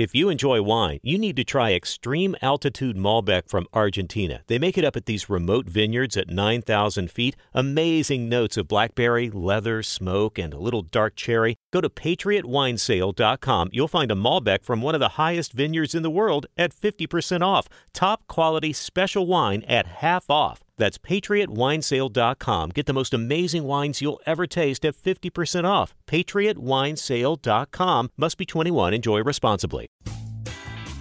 If you enjoy wine, you need to try Extreme Altitude Malbec from Argentina. They make it up at these remote vineyards at 9,000 feet. Amazing notes of blackberry, leather, smoke, and a little dark cherry. Go to patriotwinesale.com. You'll find a Malbec from one of the highest vineyards in the world at 50% off. Top quality special wine at half off. That's patriotwinesale.com. Get the most amazing wines you'll ever taste at 50% off. patriotwinesale.com. Must be 21. Enjoy responsibly.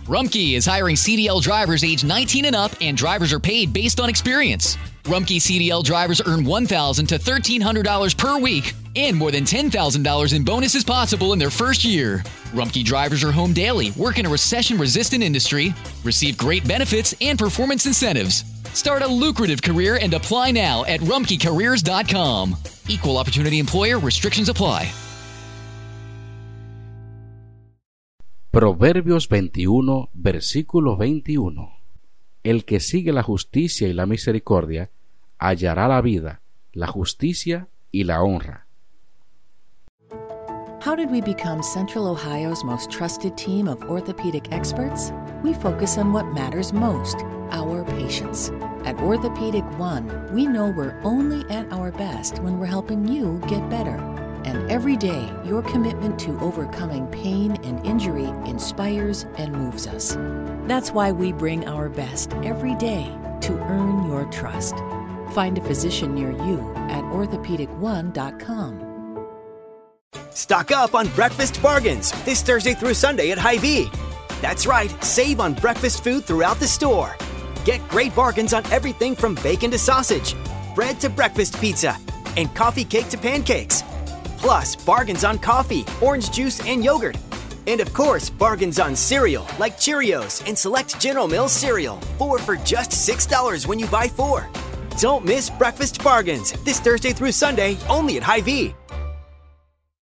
Rumpke is hiring CDL drivers age 19 and up, and drivers are paid based on experience. Rumpke CDL drivers earn $1,000 to $1,300 per week and more than $10,000 in bonuses possible in their first year. Rumpke drivers are home daily, work in a recession resistant industry, receive great benefits and performance incentives. Start a lucrative career and apply now at rumpkecareers.com. Equal opportunity employer restrictions apply. Proverbios 21, versículo 21. El que sigue la justicia y la misericordia hallará la vida, la justicia y la honra. How did we become Central Ohio's most trusted team of orthopedic experts? We focus on what matters most our patients. At Orthopedic One, we know we're only at our best when we're helping you get better. And every day, your commitment to overcoming pain and injury inspires and moves us. That's why we bring our best every day to earn your trust. Find a physician near you at orthopedic1.com. Stock up on breakfast bargains this Thursday through Sunday at Hy-Vee. That's right, save on breakfast food throughout the store. Get great bargains on everything from bacon to sausage, bread to breakfast pizza, and coffee cake to pancakes. Plus, bargains on coffee, orange juice, and yogurt. And of course, bargains on cereal like Cheerios and select General Mills cereal. Four for just $6 when you buy four. Don't miss breakfast bargains this Thursday through Sunday only at Hy-Vee.